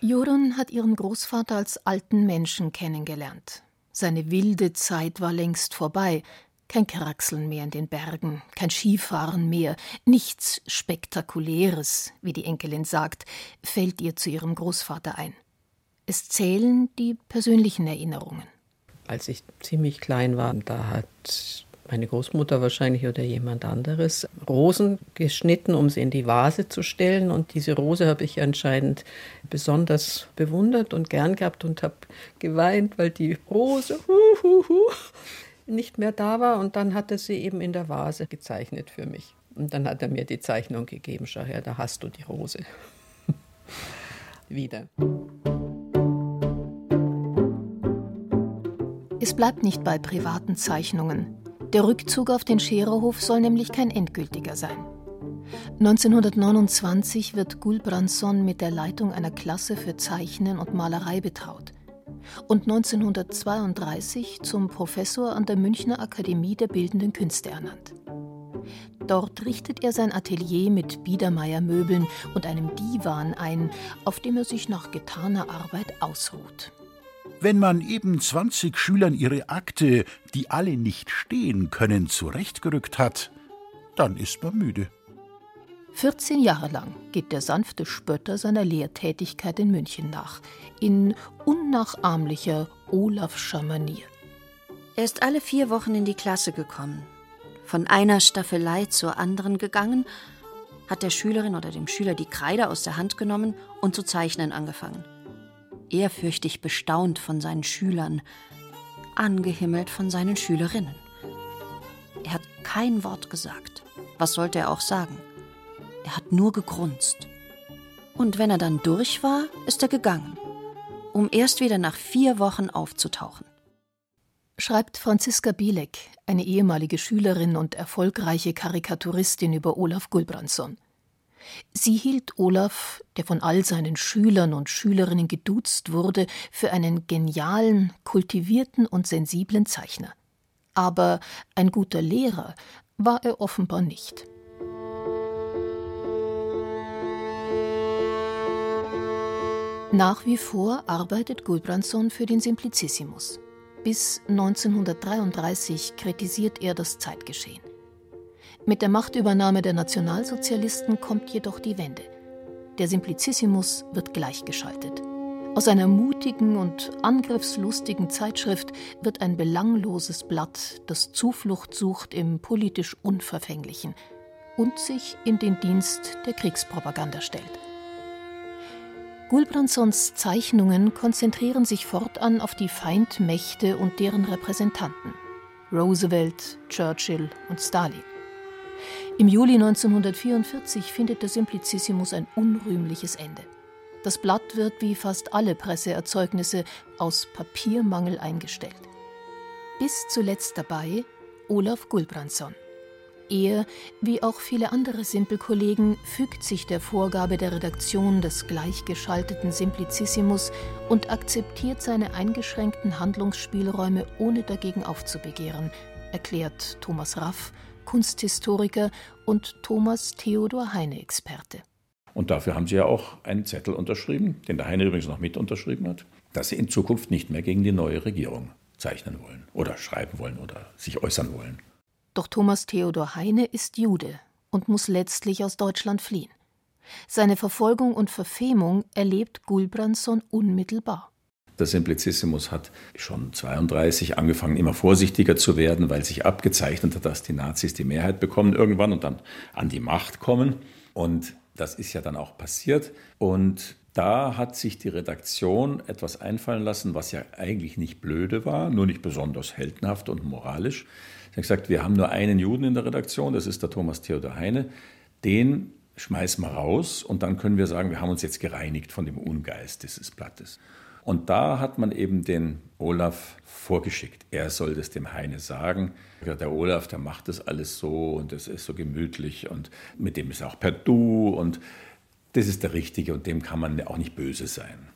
Jorun hat ihren Großvater als alten Menschen kennengelernt. Seine wilde Zeit war längst vorbei, kein Kraxeln mehr in den Bergen, kein Skifahren mehr, nichts Spektakuläres, wie die Enkelin sagt, fällt ihr zu ihrem Großvater ein. Es zählen die persönlichen Erinnerungen. Als ich ziemlich klein war, da hat meine Großmutter wahrscheinlich oder jemand anderes Rosen geschnitten, um sie in die Vase zu stellen. Und diese Rose habe ich anscheinend besonders bewundert und gern gehabt und habe geweint, weil die Rose hu, hu, hu, nicht mehr da war und dann hat er sie eben in der Vase gezeichnet für mich. Und dann hat er mir die Zeichnung gegeben, schau her, da hast du die Rose. Wieder. Es bleibt nicht bei privaten Zeichnungen. Der Rückzug auf den Schererhof soll nämlich kein endgültiger sein. 1929 wird Gulbrandsson mit der Leitung einer Klasse für Zeichnen und Malerei betraut und 1932 zum Professor an der Münchner Akademie der Bildenden Künste ernannt. Dort richtet er sein Atelier mit Biedermeier-Möbeln und einem Divan ein, auf dem er sich nach getaner Arbeit ausruht. Wenn man eben 20 Schülern ihre Akte, die alle nicht stehen können, zurechtgerückt hat, dann ist man müde. 14 Jahre lang geht der sanfte Spötter seiner Lehrtätigkeit in München nach, in unnachahmlicher Olafscher Manier. Er ist alle vier Wochen in die Klasse gekommen, von einer Staffelei zur anderen gegangen, hat der Schülerin oder dem Schüler die Kreide aus der Hand genommen und zu zeichnen angefangen. Ehrfürchtig bestaunt von seinen Schülern, angehimmelt von seinen Schülerinnen. Er hat kein Wort gesagt. Was sollte er auch sagen? Er hat nur gegrunzt. Und wenn er dann durch war, ist er gegangen, um erst wieder nach vier Wochen aufzutauchen. Schreibt Franziska Bielek, eine ehemalige Schülerin und erfolgreiche Karikaturistin über Olaf Gulbrandsson. Sie hielt Olaf, der von all seinen Schülern und Schülerinnen geduzt wurde, für einen genialen, kultivierten und sensiblen Zeichner. Aber ein guter Lehrer war er offenbar nicht. Nach wie vor arbeitet Gulbrandsson für den Simplicissimus. Bis 1933 kritisiert er das Zeitgeschehen. Mit der Machtübernahme der Nationalsozialisten kommt jedoch die Wende. Der Simplicissimus wird gleichgeschaltet. Aus einer mutigen und angriffslustigen Zeitschrift wird ein belangloses Blatt, das Zuflucht sucht im politisch Unverfänglichen und sich in den Dienst der Kriegspropaganda stellt. Gulbrandssons Zeichnungen konzentrieren sich fortan auf die Feindmächte und deren Repräsentanten Roosevelt, Churchill und Stalin. Im Juli 1944 findet der Simplicissimus ein unrühmliches Ende. Das Blatt wird wie fast alle Presseerzeugnisse aus Papiermangel eingestellt. Bis zuletzt dabei Olaf Gulbrandsson. Er, wie auch viele andere Simpelkollegen, fügt sich der Vorgabe der Redaktion des gleichgeschalteten Simplicissimus und akzeptiert seine eingeschränkten Handlungsspielräume, ohne dagegen aufzubegehren, erklärt Thomas Raff, Kunsthistoriker und Thomas Theodor Heine-Experte. Und dafür haben sie ja auch einen Zettel unterschrieben, den der Heine übrigens noch mit unterschrieben hat, dass sie in Zukunft nicht mehr gegen die neue Regierung zeichnen wollen oder schreiben wollen oder sich äußern wollen. Doch Thomas Theodor Heine ist Jude und muss letztlich aus Deutschland fliehen. Seine Verfolgung und Verfemung erlebt Gulbrandsson unmittelbar. Der Simplicissimus hat schon 32 angefangen, immer vorsichtiger zu werden, weil sich abgezeichnet hat, dass die Nazis die Mehrheit bekommen irgendwann und dann an die Macht kommen. Und das ist ja dann auch passiert. Und da hat sich die Redaktion etwas einfallen lassen, was ja eigentlich nicht blöde war, nur nicht besonders heldenhaft und moralisch. Sie hat gesagt, wir haben nur einen Juden in der Redaktion, das ist der Thomas Theodor Heine. Den schmeißen wir raus und dann können wir sagen, wir haben uns jetzt gereinigt von dem Ungeist dieses Blattes. Und da hat man eben den Olaf vorgeschickt. Er soll das dem Heine sagen. Der Olaf, der macht das alles so und das ist so gemütlich und mit dem ist er auch per Du und das ist der Richtige und dem kann man auch nicht böse sein.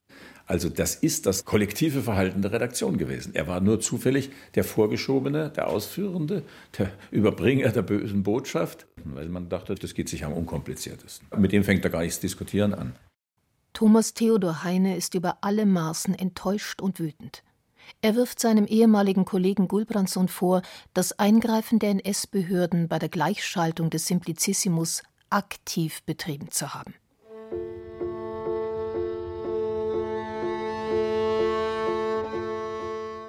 Also das ist das kollektive Verhalten der Redaktion gewesen. Er war nur zufällig der Vorgeschobene, der Ausführende, der Überbringer der bösen Botschaft, weil man dachte, das geht sich am unkompliziertesten. Mit dem fängt er gar nichts diskutieren an. Thomas Theodor Heine ist über alle Maßen enttäuscht und wütend. Er wirft seinem ehemaligen Kollegen Gulbrandsson vor, das Eingreifen der NS-Behörden bei der Gleichschaltung des Simplicissimus aktiv betrieben zu haben.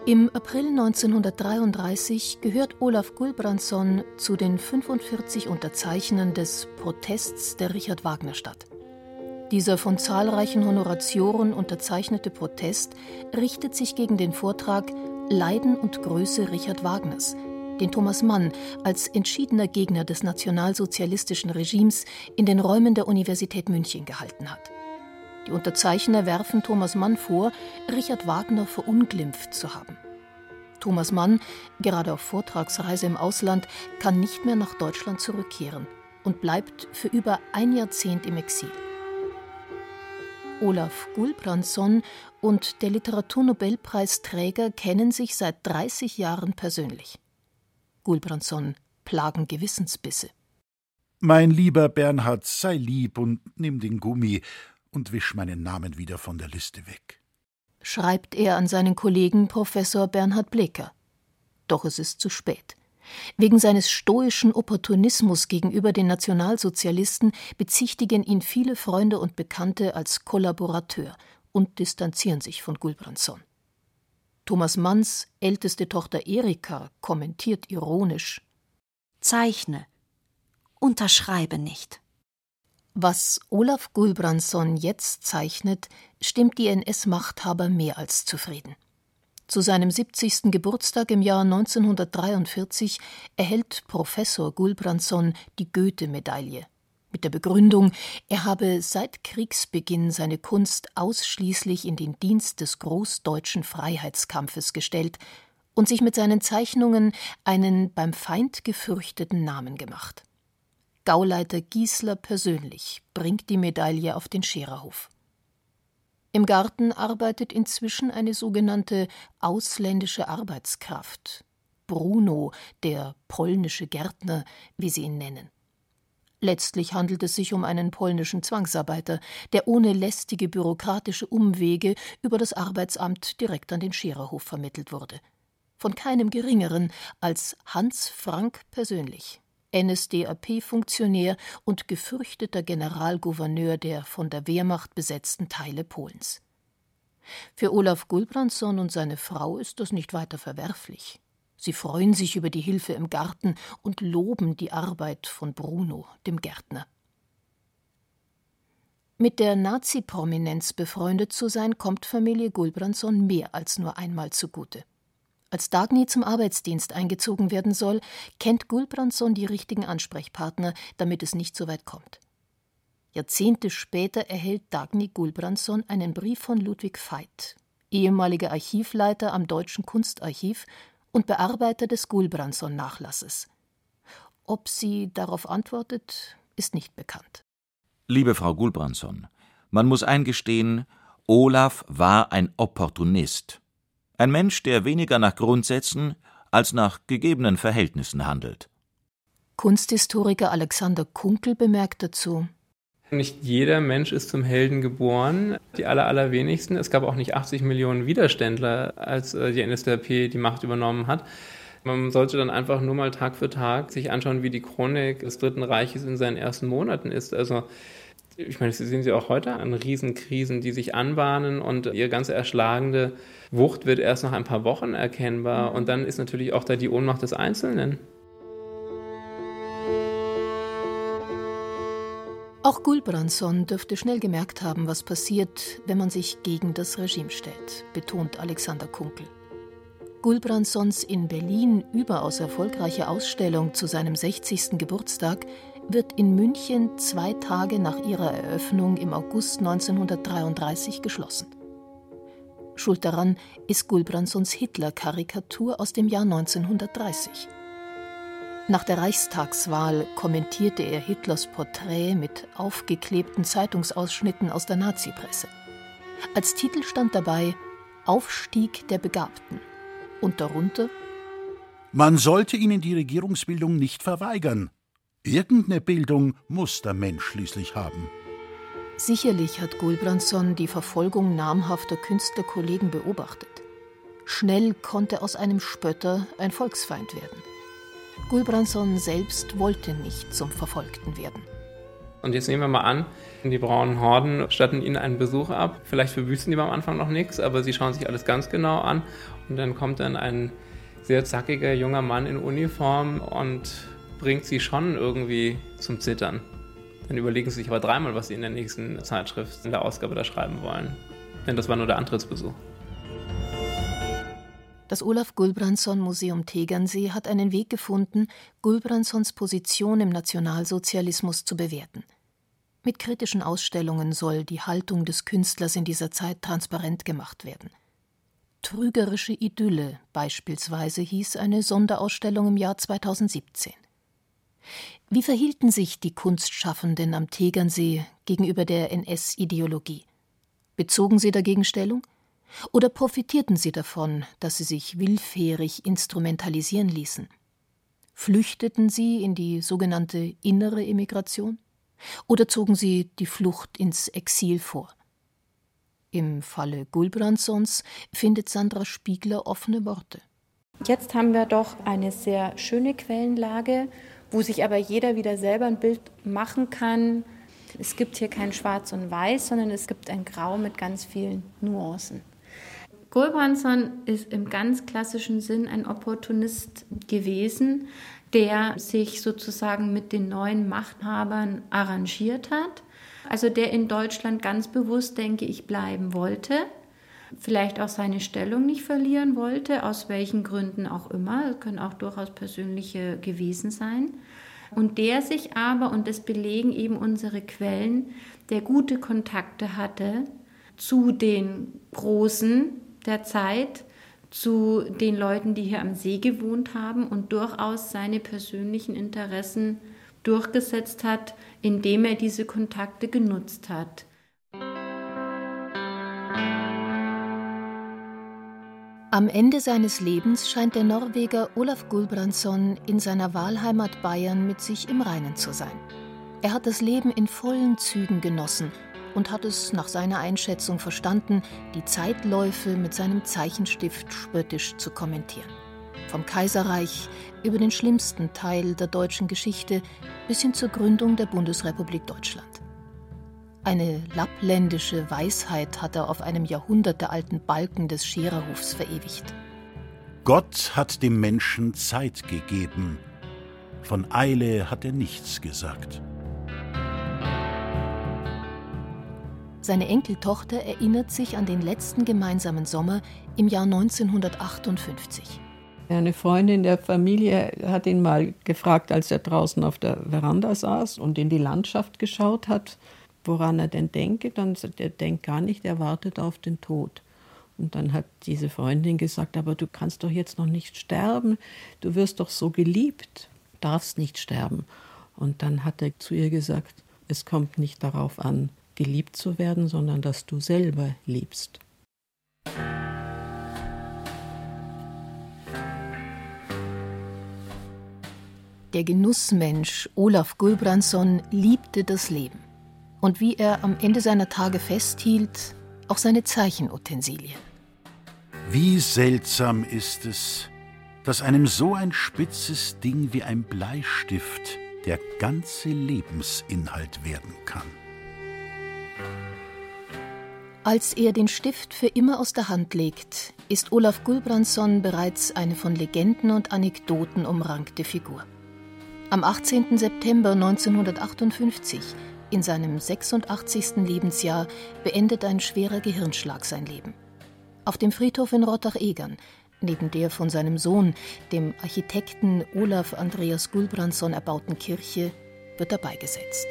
Im April 1933 gehört Olaf Gulbrandsson zu den 45 Unterzeichnern des Protests der Richard Wagner Stadt. Dieser von zahlreichen Honoratioren unterzeichnete Protest richtet sich gegen den Vortrag Leiden und Größe Richard Wagners, den Thomas Mann als entschiedener Gegner des nationalsozialistischen Regimes in den Räumen der Universität München gehalten hat. Die Unterzeichner werfen Thomas Mann vor, Richard Wagner verunglimpft zu haben. Thomas Mann, gerade auf Vortragsreise im Ausland, kann nicht mehr nach Deutschland zurückkehren und bleibt für über ein Jahrzehnt im Exil. Olaf Gulbrandsson und der Literaturnobelpreisträger kennen sich seit 30 Jahren persönlich. Gulbrandsson plagen Gewissensbisse. Mein lieber Bernhard, sei lieb und nimm den Gummi und wisch meinen Namen wieder von der Liste weg. Schreibt er an seinen Kollegen Professor Bernhard Bleker. Doch es ist zu spät. Wegen seines stoischen Opportunismus gegenüber den Nationalsozialisten bezichtigen ihn viele Freunde und Bekannte als Kollaborateur und distanzieren sich von Gulbrandsson. Thomas Manns älteste Tochter Erika kommentiert ironisch: Zeichne, unterschreibe nicht. Was Olaf Gulbrandsson jetzt zeichnet, stimmt die NS-Machthaber mehr als zufrieden. Zu seinem 70. Geburtstag im Jahr 1943 erhält Professor Gulbrandsson die Goethe-Medaille mit der Begründung, er habe seit Kriegsbeginn seine Kunst ausschließlich in den Dienst des großdeutschen Freiheitskampfes gestellt und sich mit seinen Zeichnungen einen beim Feind gefürchteten Namen gemacht. Gauleiter Giesler persönlich bringt die Medaille auf den Schererhof. Im Garten arbeitet inzwischen eine sogenannte ausländische Arbeitskraft. Bruno, der polnische Gärtner, wie sie ihn nennen. Letztlich handelt es sich um einen polnischen Zwangsarbeiter, der ohne lästige bürokratische Umwege über das Arbeitsamt direkt an den Schererhof vermittelt wurde. Von keinem geringeren als Hans Frank persönlich, NSDAP-Funktionär und gefürchteter Generalgouverneur der von der Wehrmacht besetzten Teile Polens. Für Olaf Gulbrandsson und seine Frau ist das nicht weiter verwerflich. Sie freuen sich über die Hilfe im Garten und loben die Arbeit von Bruno, dem Gärtner. Mit der Nazi-Prominenz befreundet zu sein, kommt Familie Gulbrandsson mehr als nur einmal zugute. Als Dagny zum Arbeitsdienst eingezogen werden soll, kennt Gulbrandsson die richtigen Ansprechpartner, damit es nicht so weit kommt. Jahrzehnte später erhält Dagny Gulbrandsson einen Brief von Ludwig Veit, ehemaliger Archivleiter am Deutschen Kunstarchiv und Bearbeiter des Gulbrandsson-Nachlasses. Ob sie darauf antwortet, ist nicht bekannt. Liebe Frau Gulbrandsson, man muss eingestehen, Olaf war ein Opportunist. Ein Mensch, der weniger nach Grundsätzen als nach gegebenen Verhältnissen handelt. Kunsthistoriker Alexander Kunkel bemerkt dazu, nicht jeder Mensch ist zum Helden geboren, die aller, allerwenigsten. Es gab auch nicht 80 Millionen Widerständler, als äh, die NSDAP die Macht übernommen hat. Man sollte dann einfach nur mal Tag für Tag sich anschauen, wie die Chronik des Dritten Reiches in seinen ersten Monaten ist. Also ich meine, das sehen Sie auch heute an Riesenkrisen, die sich anbahnen und ihre ganze erschlagende Wucht wird erst nach ein paar Wochen erkennbar. Und dann ist natürlich auch da die Ohnmacht des Einzelnen. Auch Gulbrandsson dürfte schnell gemerkt haben, was passiert, wenn man sich gegen das Regime stellt, betont Alexander Kunkel. Gulbrandssons in Berlin überaus erfolgreiche Ausstellung zu seinem 60. Geburtstag wird in München zwei Tage nach ihrer Eröffnung im August 1933 geschlossen. Schuld daran ist Gulbrandssons Hitler-Karikatur aus dem Jahr 1930. Nach der Reichstagswahl kommentierte er Hitlers Porträt mit aufgeklebten Zeitungsausschnitten aus der Nazipresse. Als Titel stand dabei Aufstieg der Begabten und darunter Man sollte ihnen die Regierungsbildung nicht verweigern. Irgendeine Bildung muss der Mensch schließlich haben. Sicherlich hat Gulbrandsson die Verfolgung namhafter Künstlerkollegen beobachtet. Schnell konnte aus einem Spötter ein Volksfeind werden. Gulbrandsson selbst wollte nicht zum Verfolgten werden. Und jetzt nehmen wir mal an, die braunen Horden statten ihnen einen Besuch ab. Vielleicht verwüsten die am Anfang noch nichts, aber sie schauen sich alles ganz genau an. Und dann kommt dann ein sehr zackiger junger Mann in Uniform und bringt sie schon irgendwie zum Zittern. Dann überlegen sie sich aber dreimal, was sie in der nächsten Zeitschrift, in der Ausgabe da schreiben wollen. Denn das war nur der Antrittsbesuch. Das Olaf Gulbrandsson Museum Tegernsee hat einen Weg gefunden, Gulbrandssons Position im Nationalsozialismus zu bewerten. Mit kritischen Ausstellungen soll die Haltung des Künstlers in dieser Zeit transparent gemacht werden. Trügerische Idylle beispielsweise hieß eine Sonderausstellung im Jahr 2017. Wie verhielten sich die Kunstschaffenden am Tegernsee gegenüber der NS-Ideologie? Bezogen sie dagegen Stellung? Oder profitierten sie davon, dass sie sich willfährig instrumentalisieren ließen? Flüchteten sie in die sogenannte innere Emigration? Oder zogen sie die Flucht ins Exil vor? Im Falle Gulbrandssons findet Sandra Spiegler offene Worte. Jetzt haben wir doch eine sehr schöne Quellenlage, wo sich aber jeder wieder selber ein Bild machen kann. Es gibt hier kein Schwarz und Weiß, sondern es gibt ein Grau mit ganz vielen Nuancen. Gulbrandsson ist im ganz klassischen Sinn ein Opportunist gewesen, der sich sozusagen mit den neuen Machthabern arrangiert hat. Also der in Deutschland ganz bewusst, denke ich, bleiben wollte. Vielleicht auch seine Stellung nicht verlieren wollte, aus welchen Gründen auch immer. Das können auch durchaus persönliche gewesen sein. Und der sich aber, und das belegen eben unsere Quellen, der gute Kontakte hatte zu den Großen, der Zeit zu den Leuten, die hier am See gewohnt haben und durchaus seine persönlichen Interessen durchgesetzt hat, indem er diese Kontakte genutzt hat. Am Ende seines Lebens scheint der Norweger Olaf Gulbrandsson in seiner Wahlheimat Bayern mit sich im Reinen zu sein. Er hat das Leben in vollen Zügen genossen und hat es nach seiner Einschätzung verstanden, die Zeitläufe mit seinem Zeichenstift spöttisch zu kommentieren. Vom Kaiserreich über den schlimmsten Teil der deutschen Geschichte bis hin zur Gründung der Bundesrepublik Deutschland. Eine lappländische Weisheit hat er auf einem jahrhundertealten Balken des Schererhofs verewigt. Gott hat dem Menschen Zeit gegeben. Von Eile hat er nichts gesagt. Seine Enkeltochter erinnert sich an den letzten gemeinsamen Sommer im Jahr 1958. Eine Freundin der Familie hat ihn mal gefragt, als er draußen auf der Veranda saß und in die Landschaft geschaut hat, woran er denn denke. Dann sagt er, denkt gar nicht, er wartet auf den Tod. Und dann hat diese Freundin gesagt, aber du kannst doch jetzt noch nicht sterben, du wirst doch so geliebt, darfst nicht sterben. Und dann hat er zu ihr gesagt, es kommt nicht darauf an, geliebt zu werden, sondern dass du selber liebst. Der Genussmensch Olaf Gulbrandsson liebte das Leben und wie er am Ende seiner Tage festhielt, auch seine Zeichenutensilien. Wie seltsam ist es, dass einem so ein spitzes Ding wie ein Bleistift der ganze Lebensinhalt werden kann. Als er den Stift für immer aus der Hand legt, ist Olaf Gulbrandsson bereits eine von Legenden und Anekdoten umrankte Figur. Am 18. September 1958 in seinem 86. Lebensjahr beendet ein schwerer Gehirnschlag sein Leben. Auf dem Friedhof in Rottach-Egern, neben der von seinem Sohn, dem Architekten Olaf Andreas Gulbrandsson erbauten Kirche, wird er beigesetzt.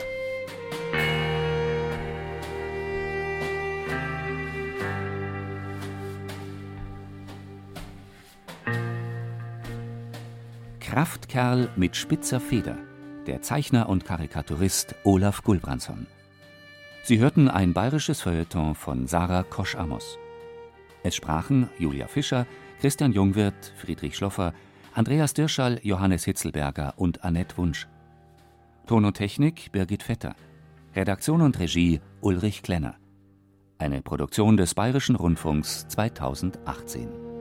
Kraftkerl mit spitzer Feder der Zeichner und Karikaturist Olaf Gulbrandsson. Sie hörten ein bayerisches Feuilleton von Sarah Kosch-Amos. Es sprachen Julia Fischer, Christian Jungwirth, Friedrich Schloffer, Andreas Dirschall, Johannes Hitzelberger und Annette Wunsch. Ton und Technik Birgit Vetter. Redaktion und Regie Ulrich Klenner. Eine Produktion des Bayerischen Rundfunks 2018.